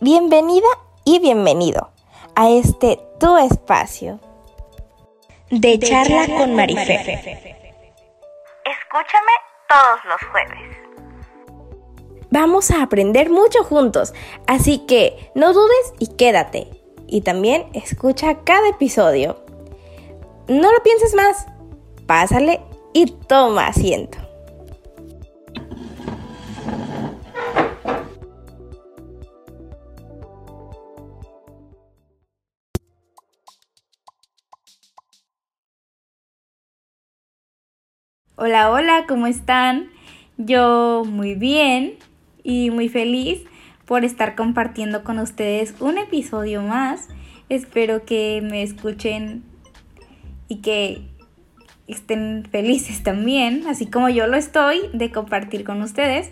Bienvenida y bienvenido a este tu espacio de, charla, con Marifer. Escúchame todos los jueves. Vamos a aprender mucho juntos, así que no dudes y quédate. Y también escucha cada episodio. No lo pienses más, pásale y toma asiento. Hola, hola, ¿cómo están? Yo muy bien y muy feliz por estar compartiendo con ustedes un episodio más. Espero que me escuchen y que estén felices también, así como yo lo estoy, de compartir con ustedes.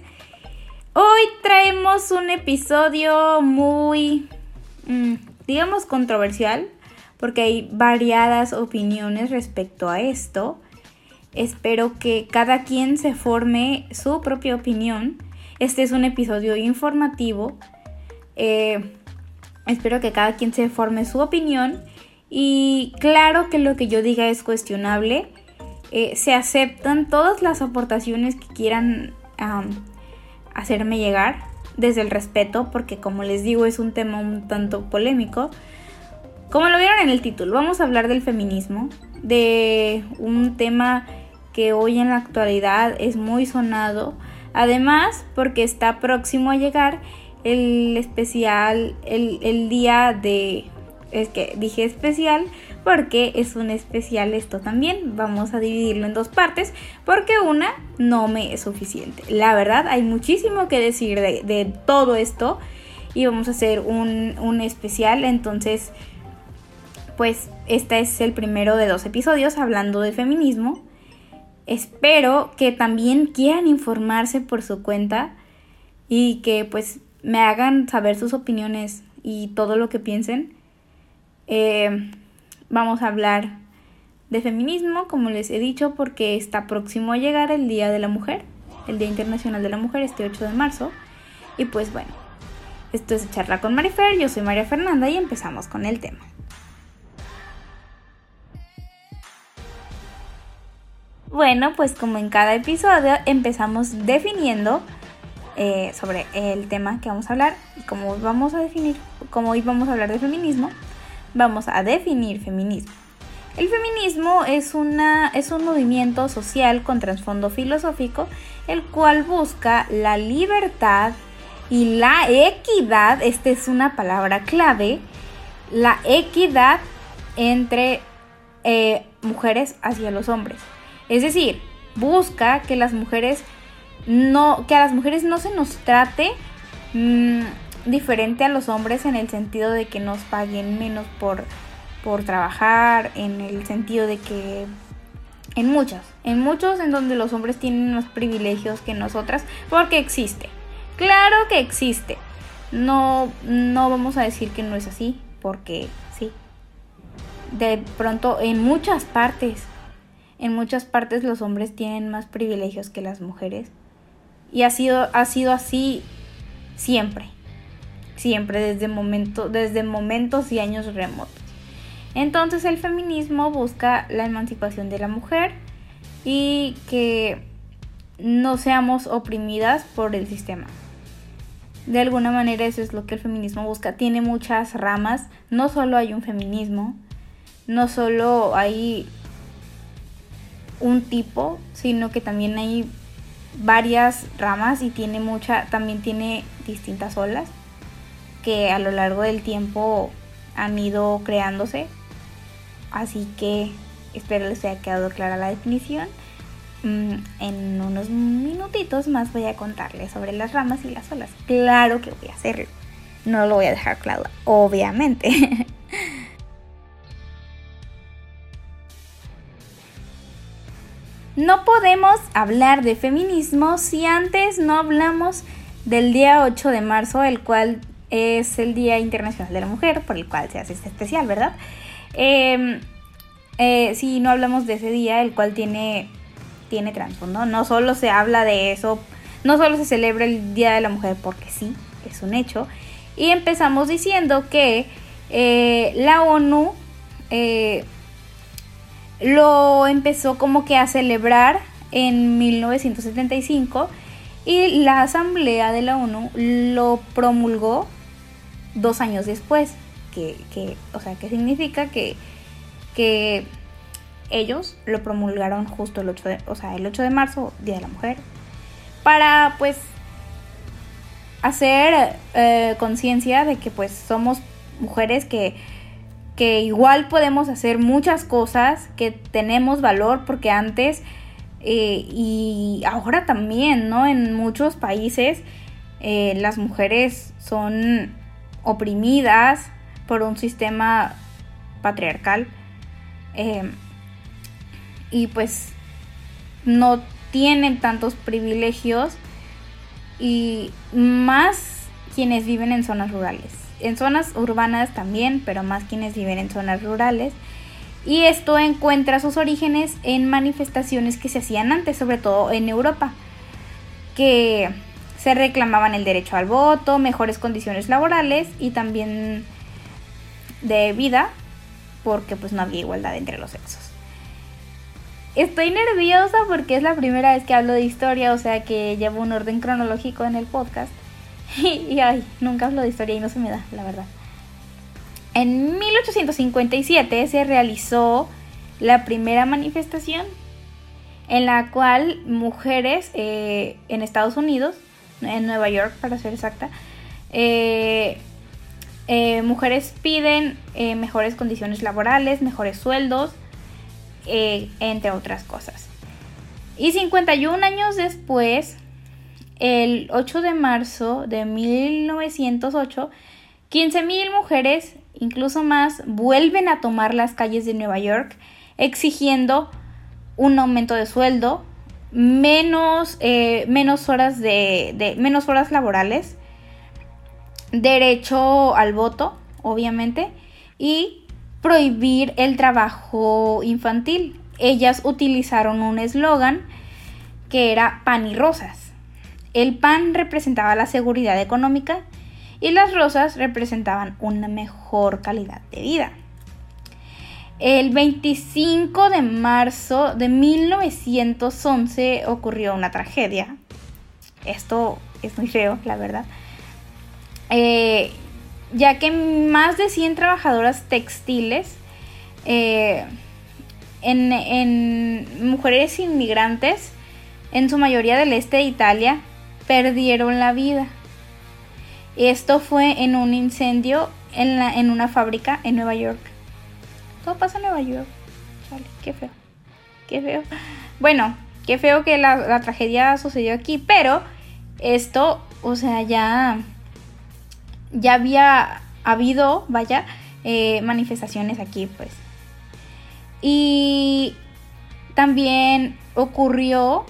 Hoy traemos un episodio muy, mm, digamos, controversial, porque hay variadas opiniones respecto a esto. Espero que cada quien se forme su propia opinión. Este es un episodio informativo. Eh, espero que cada quien se forme su opinión. Y claro que lo que yo diga es cuestionable. Eh, se aceptan todas las aportaciones que quieran hacerme llegar desde el respeto, porque como les digo es un tema un tanto polémico. Como lo vieron en el título, vamos a hablar del feminismo, de un tema que hoy en la actualidad es muy sonado. Además, porque está próximo a llegar el especial, el, día de... Es que dije especial porque es un especial esto también. Vamos a dividirlo en dos partes porque una no me es suficiente. La verdad, hay muchísimo que decir de, todo esto y vamos a hacer un, un especial. Entonces, pues este es el primero de dos episodios hablando de feminismo. Espero que también quieran informarse por su cuenta y que pues me hagan saber sus opiniones y todo lo que piensen. Eh, vamos a hablar de feminismo, como les he dicho, porque está próximo a llegar el Día de la Mujer, el Día Internacional de la Mujer, este 8 de marzo. Y pues bueno, esto es Charla con Marifer, yo soy María Fernanda y empezamos con el tema. Bueno, pues como en cada episodio empezamos definiendo eh, sobre el tema que vamos a hablar y como vamos a definir, como hoy vamos a hablar de feminismo, vamos a definir feminismo. El feminismo es, una, es un movimiento social con trasfondo filosófico, el cual busca la libertad y la equidad, esta es una palabra clave, la equidad entre eh, mujeres hacia los hombres. Es decir, busca que las mujeres no, que a las mujeres no se nos trate mm, diferente a los hombres en el sentido de que nos paguen menos por, por trabajar, en el sentido de que en muchos, en muchos en donde los hombres tienen unos privilegios que nosotras, porque existe. Claro que existe. No, no vamos a decir que no es así, porque sí. De pronto en muchas partes en muchas partes los hombres tienen más privilegios que las mujeres. Y ha sido, ha sido así siempre. Siempre, desde, momento, desde momentos y años remotos. Entonces el feminismo busca la emancipación de la mujer y que no seamos oprimidas por el sistema. De alguna manera eso es lo que el feminismo busca. Tiene muchas ramas, no solo hay un feminismo, no solo hay un tipo, sino que también hay varias ramas y tiene mucha, también tiene distintas olas que a lo largo del tiempo han ido creándose. Así que espero les haya quedado clara la definición. Mm, en unos minutitos más voy a contarles sobre las ramas y las olas. Claro que voy a hacerlo. No lo voy a dejar claro, obviamente. No podemos hablar de feminismo si antes no hablamos del día 8 de marzo, el cual es el Día Internacional de la Mujer, por el cual se hace este especial, ¿verdad? Em, eh, si no hablamos de ese día, el cual tiene, tiene trasfondo, no solo se habla de eso, no solo se celebra el Día de la Mujer porque sí, es un hecho, Y empezamos diciendo que eh, la ONU eh, lo empezó como que a celebrar en 1975 y la Asamblea de la ONU lo promulgó dos años después. Que, que o sea, que significa que, que ellos lo promulgaron justo el 8 de, o sea, el 8 de marzo, Día de la Mujer, para pues hacer eh, conciencia de que pues somos mujeres que, que igual podemos hacer muchas cosas, que tenemos valor, porque antes eh, y ahora también, ¿no? En muchos países eh, las mujeres son oprimidas por un sistema patriarcal y pues no tienen tantos privilegios y más quienes viven en zonas rurales. En zonas urbanas también, pero más quienes viven en zonas rurales. Y esto encuentra sus orígenes en manifestaciones que se hacían antes, sobre todo en Europa, que se reclamaban el derecho al voto, mejores condiciones laborales y también de vida, porque pues no había igualdad entre los sexos. Estoy nerviosa porque es la primera vez que hablo de historia, o sea que llevo un orden cronológico en el podcast. Y, ay, nunca hablo de historia y no se me da, la verdad. En 1857 se realizó la primera manifestación en la cual mujeres eh, en Estados Unidos, en Nueva York para ser exacta, eh, eh, mujeres piden mejores condiciones laborales, mejores sueldos, entre otras cosas. Y 51 años después, el 8 de marzo de 1908, 15.000 mujeres, incluso más, vuelven a tomar las calles de Nueva York exigiendo un aumento de sueldo, menos, eh, menos, horas de, menos horas laborales, derecho al voto, obviamente, y prohibir el trabajo infantil. Ellas utilizaron un eslogan que era pan y rosas. El pan representaba la seguridad económica y las rosas representaban una mejor calidad de vida. El 25 de marzo de 1911 ocurrió una tragedia. Esto es muy feo, la verdad. Eh, ya que más de 100 trabajadoras textiles eh, en, mujeres inmigrantes, en su mayoría del este de Italia, perdieron la vida. Esto fue en un incendio en, la, en una fábrica en Nueva York. Todo pasa en Nueva York. qué feo. Qué feo. Bueno, qué feo que la, la tragedia sucedió aquí, pero esto, o sea, ya ya había habido, vaya, eh, manifestaciones aquí, pues. Y también ocurrió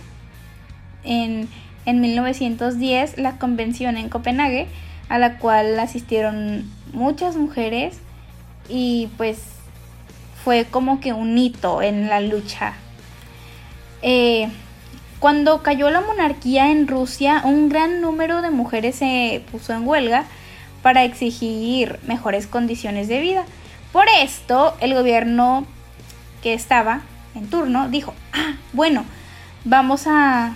en, en 1910 la convención en Copenhague, a la cual asistieron muchas mujeres y pues fue como que un hito en la lucha. Eh, cuando cayó la monarquía en Rusia, un gran número de mujeres se puso en huelga para exigir mejores condiciones de vida. Por esto, el gobierno que estaba en turno dijo, ah, bueno, vamos a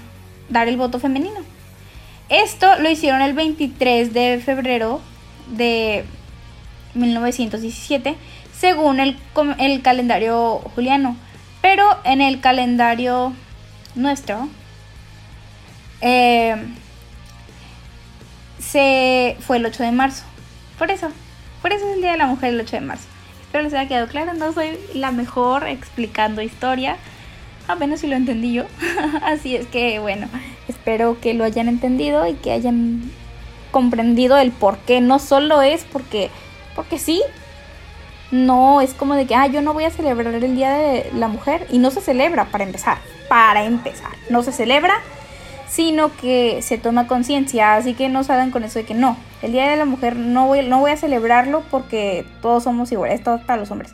dar el voto femenino. Esto lo hicieron el 23 de febrero de 1917, según el, el calendario juliano. Pero en el calendario nuestro, eh, se fue el 8 de marzo. Por eso, por eso es el Día de la Mujer el 8 de marzo. Espero les haya quedado claro, no soy la mejor explicando historia, apenas si lo entendí yo. Así es que bueno, espero que lo hayan entendido y que hayan comprendido el por qué. No solo es porque, porque sí, no es como de que, ah, yo no voy a celebrar el Día de la Mujer y no se celebra para empezar, para empezar, no se celebra sino que se toma conciencia, así que no salgan con eso de que no, el Día de la Mujer no voy, no voy a celebrarlo porque todos somos iguales, todo para los hombres,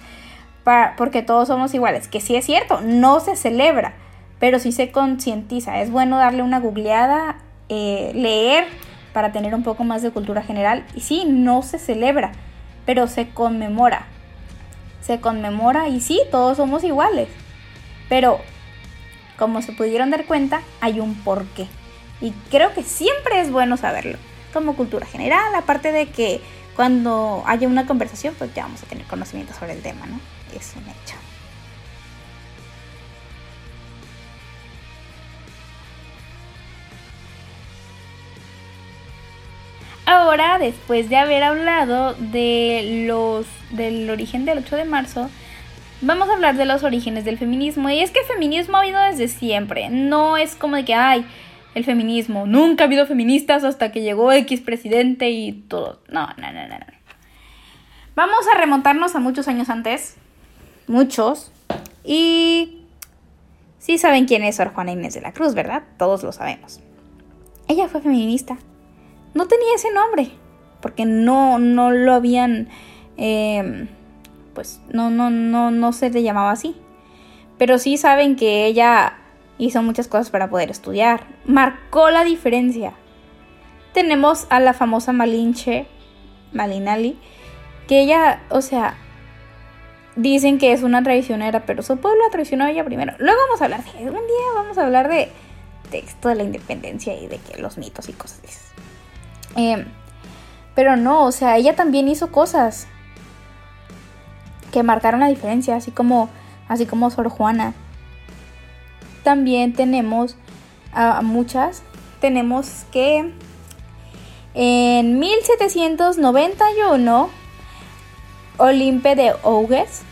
porque todos somos iguales, que sí es cierto, no se celebra, pero sí se concientiza, es bueno darle una googleada, eh, leer para tener un poco más de cultura general. Y sí, no se celebra, pero se conmemora. Se conmemora y sí, todos somos iguales. Pero, como se pudieron dar cuenta, hay un porqué. Y creo que siempre es bueno saberlo. Como cultura general, aparte de que cuando haya una conversación, pues ya vamos a tener conocimiento sobre el tema, ¿no? Es un hecho. Ahora, después de haber hablado de los del origen del 8 de marzo, vamos a hablar de los orígenes del feminismo. Y es que feminismo ha habido desde siempre. No es como de que, ay, el feminismo. Nunca ha habido feministas hasta que llegó X presidente y todo. No, no, no, no. Vamos a remontarnos a muchos años antes. Muchos. Y sí saben quién es Sor Juana Inés de la Cruz, ¿verdad? Todos lo sabemos. Ella fue feminista no tenía ese nombre, porque no, no lo habían, em, pues no, no, no, no se le llamaba así. Pero sí saben que ella hizo muchas cosas para poder estudiar, marcó la diferencia. Tenemos a la famosa Malinche, Malinali, que ella, o sea, dicen que es una traicionera, pero su pueblo la traicionó a ella primero. Luego vamos a hablar de, un día vamos a hablar de, de esto de la independencia y de que los mitos y cosas así. Em, pero no, o sea, ella también hizo cosas que marcaron la diferencia, así como, así como Sor Juana. También tenemos a, muchas. Tenemos que en 1791 Olimpe de Ougues,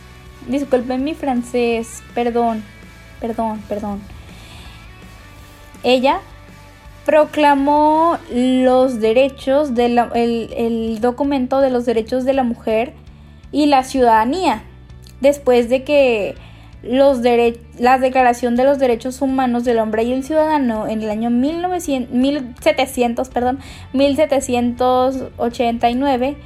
disculpen mi francés, perdón, perdón, perdón. Ella proclamó los derechos del el documento de los derechos de la mujer y la ciudadanía después de que los la declaración de los derechos humanos del hombre y el ciudadano en el año 1900, 1700 perdón 1789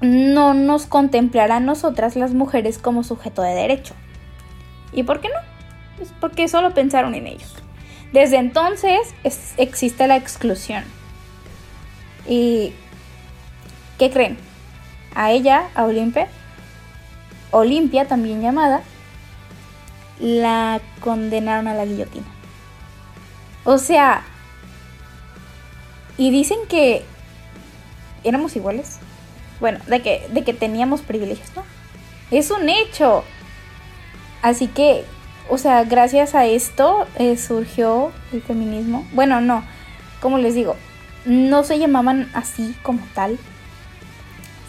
no nos contemplará a nosotras las mujeres como sujeto de derecho y por qué no pues porque solo pensaron en ellos desde entonces existe la exclusión. ¿Y qué creen? A ella, a Olimpia, Olimpia también llamada, la condenaron a la guillotina. O sea, y dicen que éramos iguales. Bueno, de que, de que teníamos privilegios, ¿no? Es un hecho. Así que o sea, gracias a esto eh, surgió el feminismo. Bueno, no, como les digo, no se llamaban así como tal.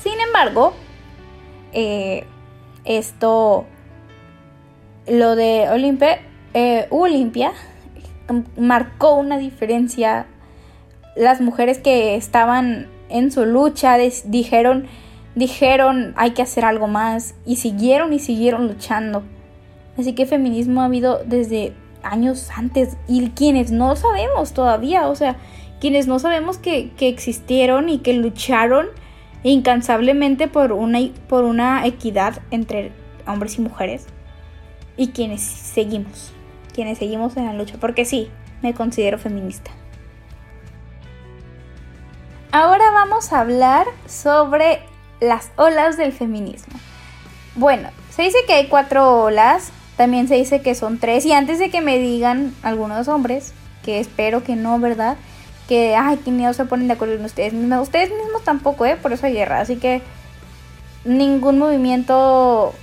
Sin embargo, eh, esto, lo de eh, Olimpia, marcó una diferencia. Las mujeres que estaban en su lucha dijeron, dijeron hay que hacer algo más y siguieron y siguieron luchando. Así que feminismo ha habido desde años antes y quienes no sabemos todavía, o sea, quienes no sabemos que, existieron y que lucharon incansablemente por una, por una equidad entre hombres y mujeres y quienes seguimos, quienes seguimos en la lucha, porque sí, me considero feminista. Ahora vamos a hablar sobre las olas del feminismo. Bueno, se dice que hay cuatro olas, también se dice que son tres. Y antes de que me digan algunos hombres, que espero que no, ¿verdad? Que, ay, que no se ponen de acuerdo con ustedes mismos. Ustedes mismos tampoco, ¿eh? Por eso hay guerra. Así que ningún movimiento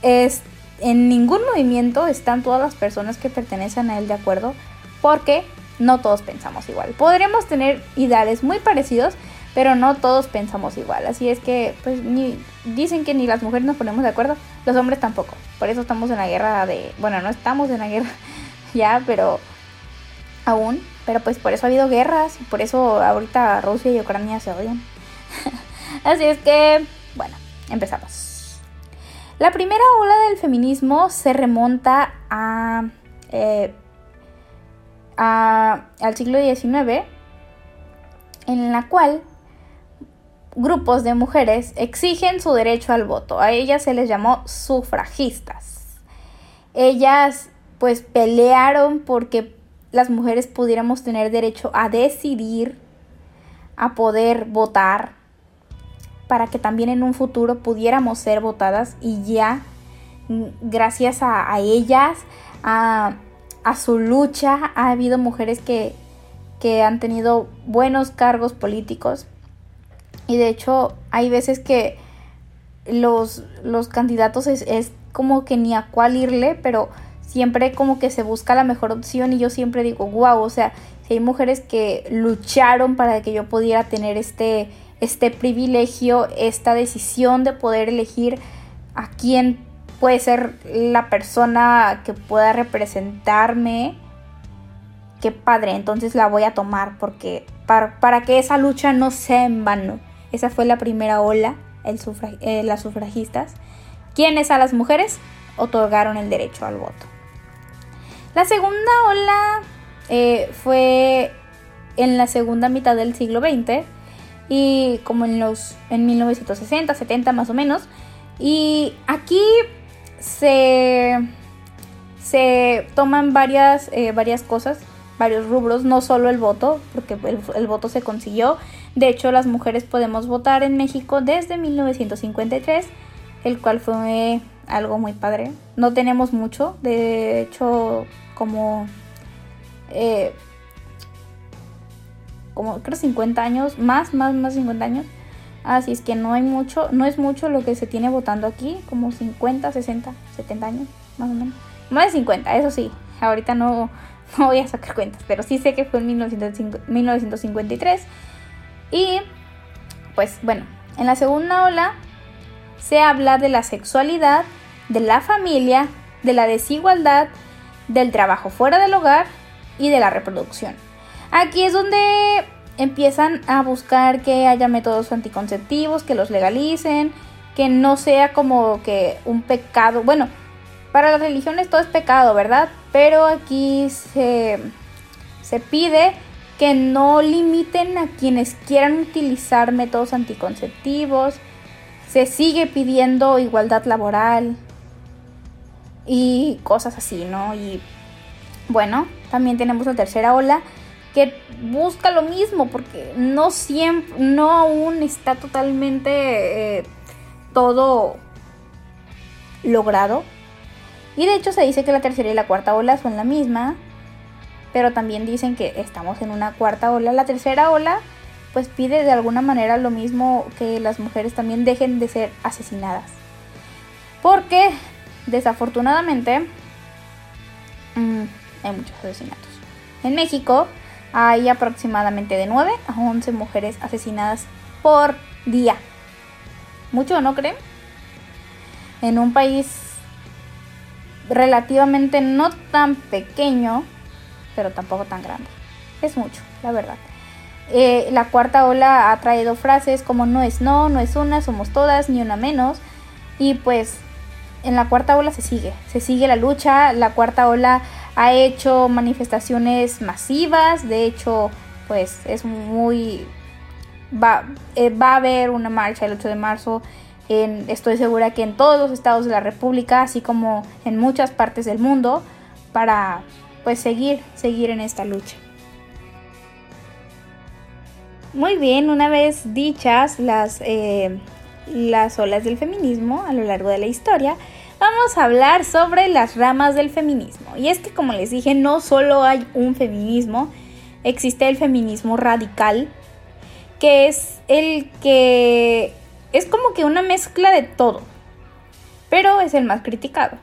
es... En ningún movimiento están todas las personas que pertenecen a él de acuerdo. Porque no todos pensamos igual. Podremos tener ideales muy parecidos, pero no todos pensamos igual. Así es que, pues, ni, dicen que ni las mujeres nos ponemos de acuerdo, los hombres tampoco. Por eso estamos en la guerra de, bueno, no estamos en la guerra ya, pero aún, pero pues por eso ha habido guerras y por eso ahorita Rusia y Ucrania se odian. Así es que, bueno, empezamos. La primera ola del feminismo se remonta a, eh, a al siglo XIX, en la cual grupos de mujeres exigen su derecho al voto. A ellas se les llamó sufragistas. Ellas pues pelearon porque las mujeres pudiéramos tener derecho a decidir, a poder votar, para que también en un futuro pudiéramos ser votadas y ya mm, gracias a, ellas, a, su lucha, ha habido mujeres que, han tenido buenos cargos políticos. Y de hecho hay veces que los, los candidatos es, es, como que ni a cuál irle, pero siempre como que se busca la mejor opción. Y yo siempre digo, wow, o sea, si hay mujeres que lucharon para que yo pudiera tener este, este privilegio, esta decisión de poder elegir a quién puede ser la persona que pueda representarme, qué padre, entonces la voy a tomar porque para, para que esa lucha no sea en vano. Esa fue la primera ola, el eh, las sufragistas, quienes a las mujeres otorgaron el derecho al voto. La segunda ola eh, fue en la segunda mitad del siglo XX y como en los en 1960, 70 más o menos. Y aquí se, se toman varias, eh, varias cosas, varios rubros, no solo el voto, porque el, voto se consiguió. De hecho, las mujeres podemos votar en México desde 1953, el cual fue algo muy padre. No tenemos mucho, de hecho, como, eh, como creo 50 años, más, más, más 50 años. Así es que no hay mucho, no es mucho lo que se tiene votando aquí, como 50, 60, 70 años, más o menos. Más de 50, eso sí. Ahorita no, no voy a sacar cuentas, pero sí sé que fue en 1953. Y pues bueno, en la segunda ola se habla de la sexualidad, de la familia, de la desigualdad, del trabajo fuera del hogar y de la reproducción. Aquí es donde empiezan a buscar que haya métodos anticonceptivos, que los legalicen, que no sea como que un pecado. Bueno, para las religiones todo es pecado, ¿verdad? Pero aquí se, se pide que no limiten a quienes quieran utilizar métodos anticonceptivos. Se sigue pidiendo igualdad laboral, y cosas así, ¿no? Y bueno, también tenemos la tercera ola busca lo mismo porque no siempre, no aún está totalmente eh, todo logrado. Y de hecho se dice que la tercera y la cuarta ola son la misma, pero también dicen que estamos en una cuarta ola. La tercera ola pues pide de alguna manera lo mismo que las mujeres también dejen de ser asesinadas. Porque Desafortunadamente, mm, hay muchos asesinatos. En México hay aproximadamente de 9 a 11 mujeres asesinadas por día. ¿Mucho no creen? En un país relativamente no tan pequeño, pero tampoco tan grande. Es mucho, la verdad. Eh, la cuarta ola ha traído frases como no es no, no es una, somos todas, ni una menos. Y pues en la cuarta ola se sigue, se sigue la lucha, la cuarta ola ha hecho manifestaciones masivas, de hecho, pues es muy... Va, eh, va a haber una marcha el 8 de marzo, en, estoy segura que en todos los estados de la República, así como en muchas partes del mundo, para pues seguir, seguir en esta lucha. Muy bien, una vez dichas las eh, las olas del feminismo a lo largo de la historia, vamos a hablar sobre las ramas del feminismo. Y es que como les dije, no solo hay un feminismo, existe el feminismo radical, que es el que es como que una mezcla de todo, pero es el más criticado,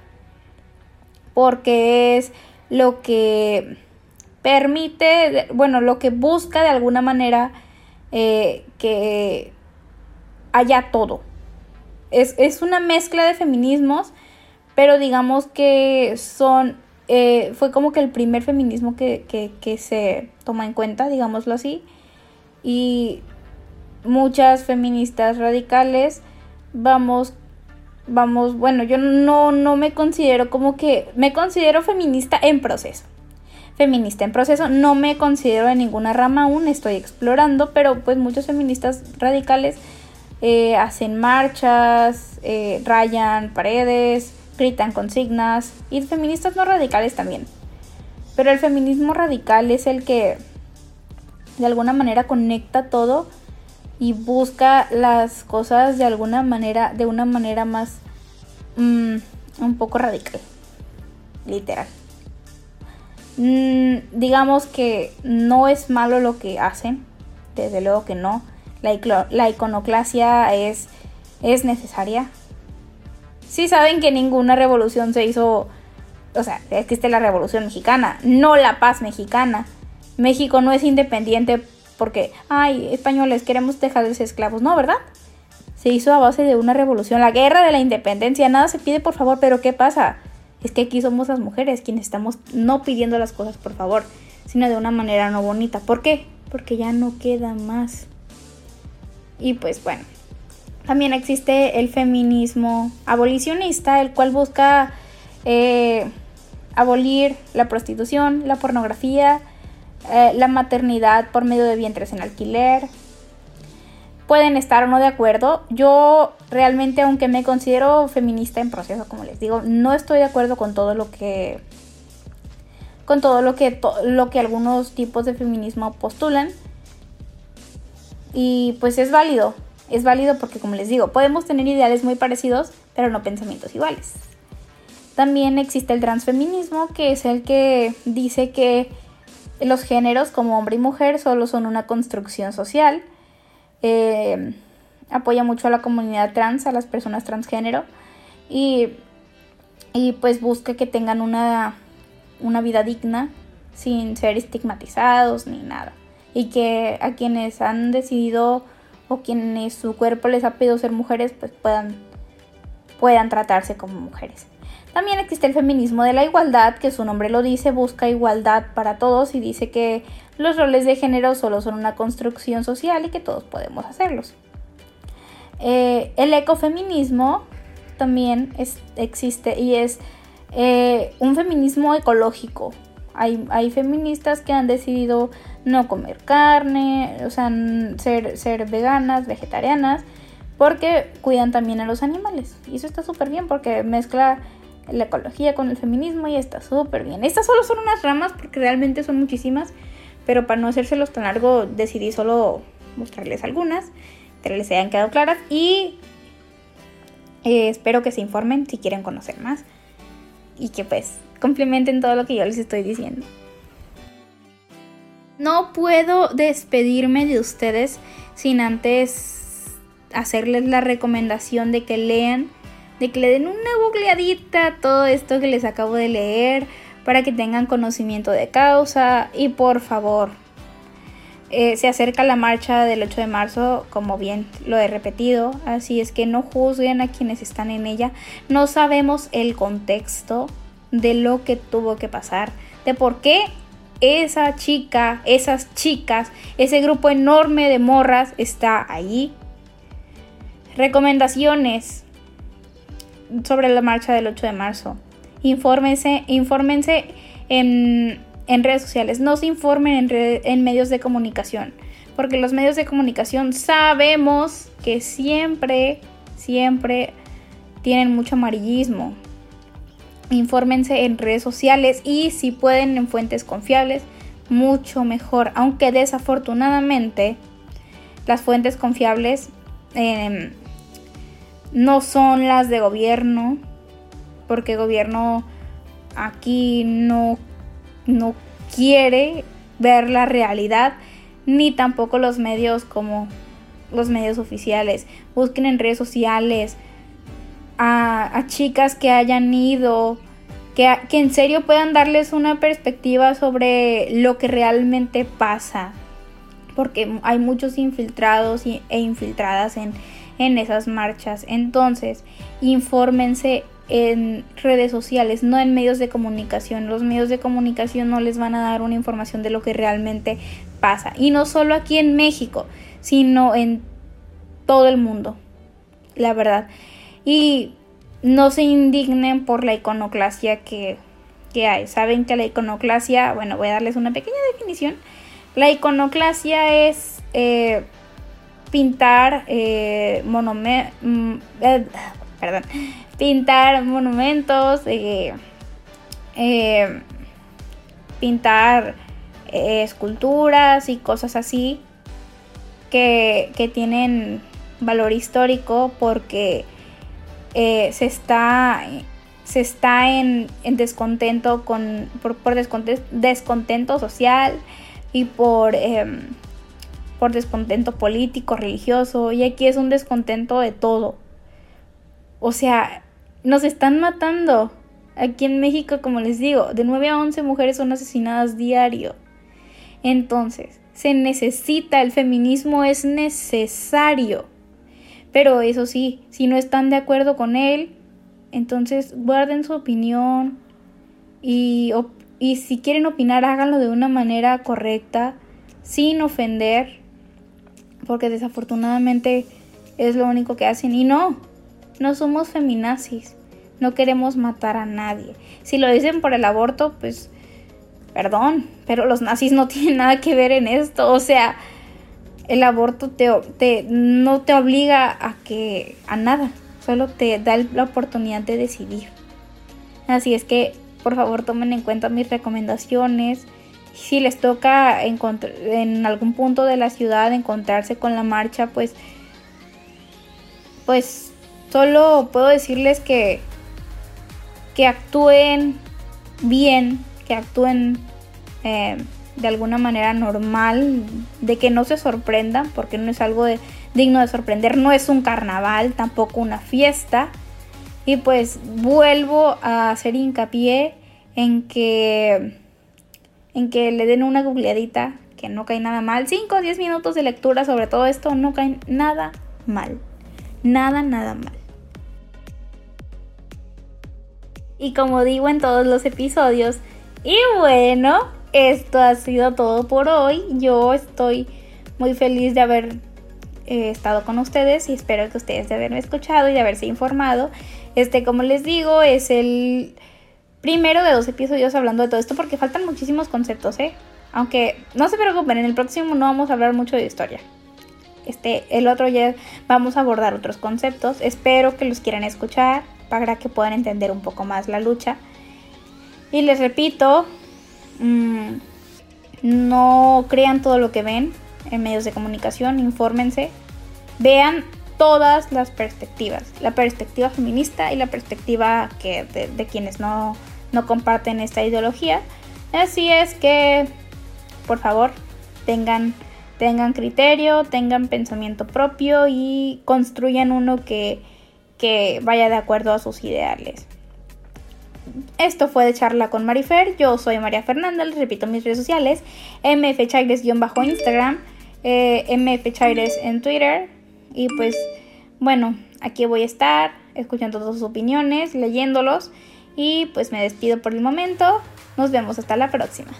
porque es lo que permite, bueno, lo que busca de alguna manera eh, que haya todo. Es, una mezcla de feminismos, pero digamos que son, eh, fue como que el primer feminismo que, que se toma en cuenta, digámoslo así. Y muchas feministas radicales vamos vamos, bueno, yo no, no me considero como que, me considero feminista en proceso. Feminista en proceso, no me considero en ninguna rama aún, estoy explorando, pero pues muchos feministas radicales eh, hacen marchas, eh, rayan paredes, gritan consignas y feministas no radicales también. Pero el feminismo radical es el que de alguna manera conecta todo y busca las cosas de alguna manera, de una manera más mm, un poco radical, literal. Mm, digamos que no es malo lo que hacen, desde luego que no. La, la iconoclasia es, es necesaria. Si saben que ninguna revolución se hizo, o sea, existe la revolución mexicana, no la paz mexicana. México no es independiente porque, ay, españoles, queremos dejar de ser esclavos. No, ¿verdad? Se hizo a base de una revolución, la guerra de la independencia. Nada se pide por favor, pero ¿qué pasa? Es que aquí somos las mujeres quienes estamos no pidiendo las cosas por favor, sino de una manera no bonita. ¿Por qué? Porque ya no queda más. Y pues bueno, también existe el feminismo abolicionista, el cual busca eh, abolir la prostitución, la pornografía, eh, la maternidad por medio de vientres en alquiler. Pueden estar o no de acuerdo. Yo realmente, aunque me considero feminista en proceso, como les digo, no estoy de acuerdo con todo lo que con todo lo que lo que algunos tipos de feminismo postulan. Y pues es válido. Es válido porque como les digo, podemos tener ideales muy parecidos, pero no pensamientos iguales. También existe el transfeminismo, que es el que dice que los géneros como hombre y mujer solo son una construcción social. Eh, apoya mucho a la comunidad trans, a las personas transgénero. Y, y pues busca que tengan una, una vida digna sin ser estigmatizados ni nada. Y que a quienes han decidido o quienes su cuerpo les ha pedido ser mujeres pues puedan, puedan tratarse como mujeres. También existe el feminismo de la igualdad, que su nombre lo dice, busca igualdad para todos y dice que los roles de género solo son una construcción social y que todos podemos hacerlos. Eh, el ecofeminismo también existe y es eh, un feminismo ecológico. Hay, hay, feministas que han decidido no comer carne, o sea, ser, ser veganas, vegetarianas, porque cuidan también a los animales. Y eso está súper bien porque mezcla la ecología con el feminismo y está súper bien. Estas solo son unas ramas porque realmente son muchísimas, pero para no hacérselos tan largo decidí solo mostrarles algunas, que les hayan quedado claras y eh, espero que se informen si quieren conocer más y que pues complementen todo lo que yo les estoy diciendo. No puedo despedirme de ustedes sin antes hacerles la recomendación de que lean de que le den una googleadita a todo esto que les acabo de leer para que tengan conocimiento de causa y por favor eh, se acerca la marcha del 8 de marzo, como bien lo he repetido, así es que no juzguen a quienes están en ella. No sabemos el contexto de lo que tuvo que pasar, de por qué esa chica, esas chicas, ese grupo enorme de morras está allí. Recomendaciones, sobre la marcha del 8 de marzo. Infórmense, infórmense en, redes sociales, no se informen en, en medios de comunicación, porque los medios de comunicación sabemos que siempre, siempre tienen mucho amarillismo. Infórmense en redes sociales y si pueden en fuentes confiables, mucho mejor. Aunque desafortunadamente las fuentes confiables eh, no son las de gobierno, porque gobierno aquí no, no quiere ver la realidad, ni tampoco los medios como los medios oficiales. Busquen en redes sociales a, chicas que hayan ido, que, que en serio puedan darles una perspectiva sobre lo que realmente pasa. Porque hay muchos infiltrados e infiltradas en, en esas marchas. Entonces, infórmense en redes sociales, no en medios de comunicación. Los medios de comunicación no les van a dar una información de lo que realmente pasa. Y no solo aquí en México, sino en todo el mundo. La verdad. Y no se indignen por la iconoclasia que, hay. Saben que la iconoclasia, bueno, voy a darles una pequeña definición. La iconoclasia es eh, pintar eh, mm, eh, perdón, pintar monumentos, eh, pintar eh, esculturas y cosas así que, tienen valor histórico porque eh, se está se está en, descontento con por, descontento, social y por em, por descontento político religioso y aquí es un descontento de todo. O sea nos están matando. Aquí en México como les digo de 9 a 11 mujeres son asesinadas diario. Entonces, se necesita, el feminismo es necesario. Pero eso sí, si no están de acuerdo con él, entonces guarden su opinión y, y si quieren opinar, háganlo de una manera correcta, sin ofender, porque desafortunadamente es lo único que hacen. Y no, no somos feminazis, no queremos matar a nadie. Si lo dicen por el aborto, pues Perdón, pero los nazis no tienen nada que ver en esto. O sea, el aborto te, no te obliga a que a nada, solo te da la oportunidad de decidir. Así es que, por favor, tomen en cuenta mis recomendaciones. Si les toca en algún punto de la ciudad encontrarse con la marcha, pues, pues, solo puedo decirles que, que actúen bien, que actúen eh, de alguna manera normal, de que no se sorprendan, porque no es algo digno de sorprender, no es un carnaval, tampoco una fiesta. Y pues vuelvo a hacer hincapié en que, en que le den una googleadita, que no cae nada mal. 5 o 10 minutos de lectura sobre todo esto no caen nada mal. Nada, nada mal. Y como digo en todos los episodios, y bueno, esto ha sido todo por hoy. Yo estoy muy feliz de haber eh, estado con ustedes y espero que ustedes de haberme escuchado y de haberse informado. Este, como les digo, es el primero de dos episodios hablando de todo esto porque faltan muchísimos conceptos, ¿eh? Aunque no se preocupen, en el próximo no vamos a hablar mucho de historia. Este, el otro ya vamos a abordar otros conceptos. Espero que los quieran escuchar para que puedan entender un poco más la lucha. Y les repito, mm, no crean todo lo que ven en medios de comunicación, infórmense, vean todas las perspectivas, la perspectiva feminista y la perspectiva que de, quienes no, no comparten esta ideología. Así es que, por favor, tengan, tengan criterio, tengan pensamiento propio y construyan uno que, que vaya de acuerdo a sus ideales. Esto fue de charla con Marifer. Yo soy María Fernanda, les repito mis redes sociales: bajo instagram eh, mfchaires en Twitter. Y pues, bueno, aquí voy a estar escuchando todas sus opiniones, leyéndolos. Y pues me despido por el momento. Nos vemos hasta la próxima.